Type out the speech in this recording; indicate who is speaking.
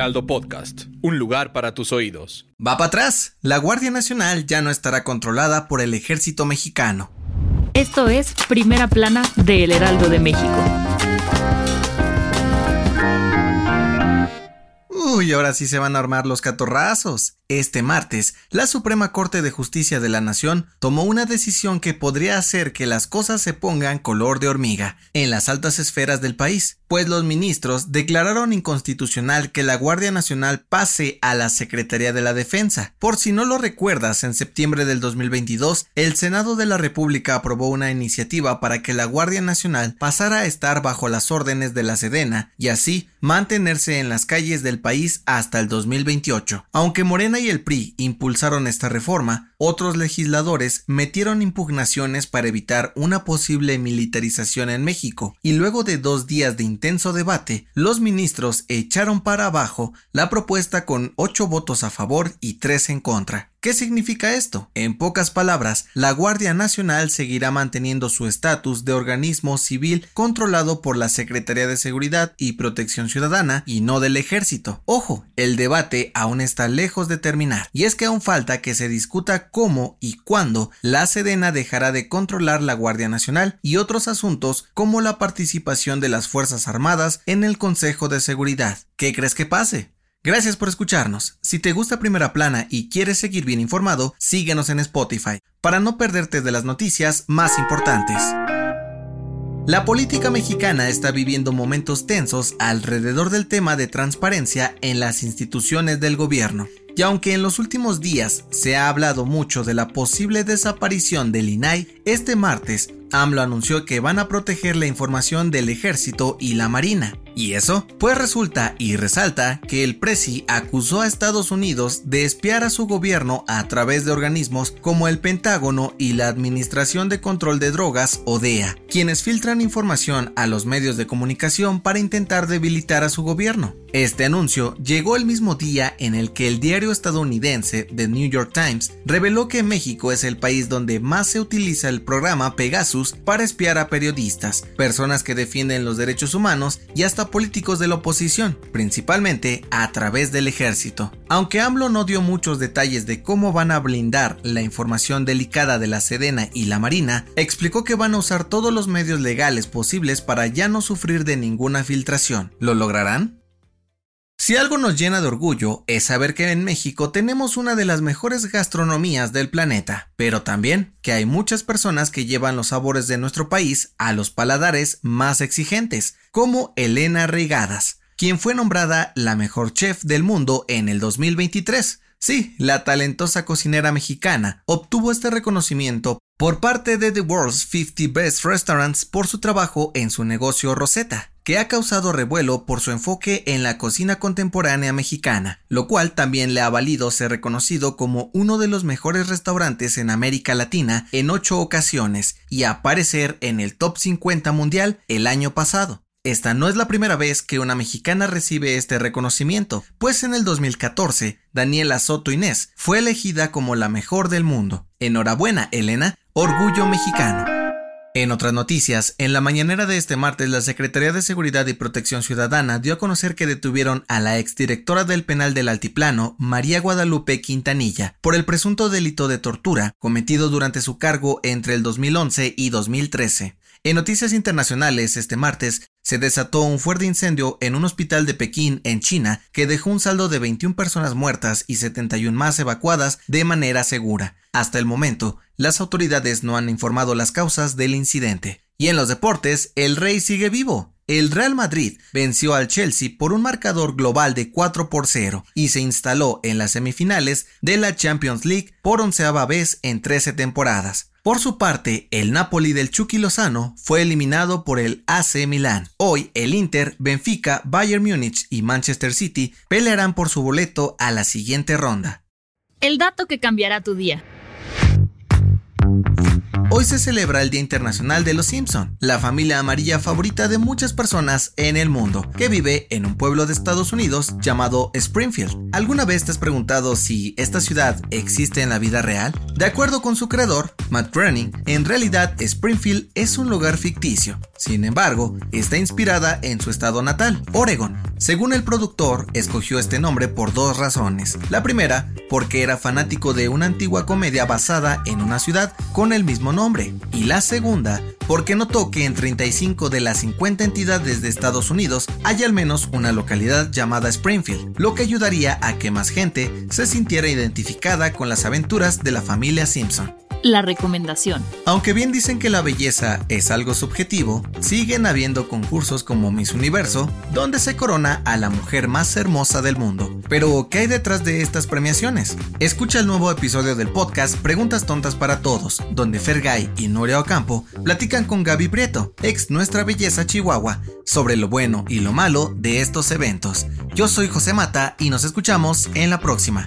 Speaker 1: Heraldo Podcast, un lugar para tus oídos.
Speaker 2: Va para atrás. La Guardia Nacional ya no estará controlada por el ejército mexicano.
Speaker 3: Esto es Primera Plana de El Heraldo de México.
Speaker 2: Uy, ahora sí se van a armar los catorrazos. Este martes, la Suprema Corte de Justicia de la Nación tomó una decisión que podría hacer que las cosas se pongan color de hormiga en las altas esferas del país, pues los ministros declararon inconstitucional que la Guardia Nacional pase a la Secretaría de la Defensa. Por si no lo recuerdas, en septiembre del 2022, el Senado de la República aprobó una iniciativa para que la Guardia Nacional pasara a estar bajo las órdenes de la Sedena y así mantenerse en las calles del país hasta el 2028. Aunque Morena y el PRI impulsaron esta reforma, otros legisladores metieron impugnaciones para evitar una posible militarización en México, y luego de dos días de intenso debate, los ministros echaron para abajo la propuesta con ocho votos a favor y tres en contra. ¿Qué significa esto? En pocas palabras, la Guardia Nacional seguirá manteniendo su estatus de organismo civil controlado por la Secretaría de Seguridad y Protección Ciudadana y no del Ejército. Ojo, el debate aún está lejos de terminar, y es que aún falta que se discuta cómo y cuándo la Sedena dejará de controlar la Guardia Nacional y otros asuntos como la participación de las Fuerzas Armadas en el Consejo de Seguridad. ¿Qué crees que pase? Gracias por escucharnos. Si te gusta Primera Plana y quieres seguir bien informado, síguenos en Spotify para no perderte de las noticias más importantes. La política mexicana está viviendo momentos tensos alrededor del tema de transparencia en las instituciones del gobierno. Y aunque en los últimos días se ha hablado mucho de la posible desaparición del INAI, este martes AMLO anunció que van a proteger la información del ejército y la marina. ¿Y eso? Pues resulta y resalta que el Presi acusó a Estados Unidos de espiar a su gobierno a través de organismos como el Pentágono y la Administración de Control de Drogas o DEA, quienes filtran información a los medios de comunicación para intentar debilitar a su gobierno. Este anuncio llegó el mismo día en el que el diario estadounidense The New York Times reveló que México es el país donde más se utiliza el programa Pegasus para espiar a periodistas, personas que defienden los derechos humanos y hasta políticos de la oposición, principalmente a través del ejército. Aunque AMLO no dio muchos detalles de cómo van a blindar la información delicada de la Sedena y la Marina, explicó que van a usar todos los medios legales posibles para ya no sufrir de ninguna filtración. ¿Lo lograrán? Si algo nos llena de orgullo es saber que en México tenemos una de las mejores gastronomías del planeta, pero también que hay muchas personas que llevan los sabores de nuestro país a los paladares más exigentes, como Elena Regadas, quien fue nombrada la mejor chef del mundo en el 2023. Sí, la talentosa cocinera mexicana obtuvo este reconocimiento por parte de The World's 50 Best Restaurants por su trabajo en su negocio Rosetta que ha causado revuelo por su enfoque en la cocina contemporánea mexicana, lo cual también le ha valido ser reconocido como uno de los mejores restaurantes en América Latina en ocho ocasiones y aparecer en el top 50 mundial el año pasado. Esta no es la primera vez que una mexicana recibe este reconocimiento, pues en el 2014, Daniela Soto Inés fue elegida como la mejor del mundo. Enhorabuena, Elena, orgullo mexicano. En otras noticias, en la mañanera de este martes, la Secretaría de Seguridad y Protección Ciudadana dio a conocer que detuvieron a la exdirectora del penal del Altiplano, María Guadalupe Quintanilla, por el presunto delito de tortura cometido durante su cargo entre el 2011 y 2013. En noticias internacionales, este martes, se desató un fuerte incendio en un hospital de Pekín, en China, que dejó un saldo de 21 personas muertas y 71 más evacuadas de manera segura. Hasta el momento, las autoridades no han informado las causas del incidente. Y en los deportes, el Rey sigue vivo. El Real Madrid venció al Chelsea por un marcador global de 4 por 0 y se instaló en las semifinales de la Champions League por onceava vez en 13 temporadas. Por su parte, el Napoli del Chucky Lozano fue eliminado por el AC Milán. Hoy, el Inter, Benfica, Bayern Múnich y Manchester City pelearán por su boleto a la siguiente ronda.
Speaker 3: El dato que cambiará tu día.
Speaker 2: Hoy se celebra el Día Internacional de los Simpson, la familia amarilla favorita de muchas personas en el mundo, que vive en un pueblo de Estados Unidos llamado Springfield. ¿Alguna vez te has preguntado si esta ciudad existe en la vida real? De acuerdo con su creador, Matt Groening, en realidad Springfield es un lugar ficticio. Sin embargo, está inspirada en su estado natal, Oregon. Según el productor, escogió este nombre por dos razones. La primera, porque era fanático de una antigua comedia basada en una ciudad con el mismo nombre. Y la segunda, porque notó que en 35 de las 50 entidades de Estados Unidos hay al menos una localidad llamada Springfield, lo que ayudaría a que más gente se sintiera identificada con las aventuras de la familia Simpson
Speaker 3: la recomendación.
Speaker 2: Aunque bien dicen que la belleza es algo subjetivo, siguen habiendo concursos como Miss Universo, donde se corona a la mujer más hermosa del mundo. Pero, ¿qué hay detrás de estas premiaciones? Escucha el nuevo episodio del podcast Preguntas Tontas para Todos, donde Fergay y Noria Ocampo platican con Gaby Prieto, ex Nuestra Belleza Chihuahua, sobre lo bueno y lo malo de estos eventos. Yo soy José Mata y nos escuchamos en la próxima.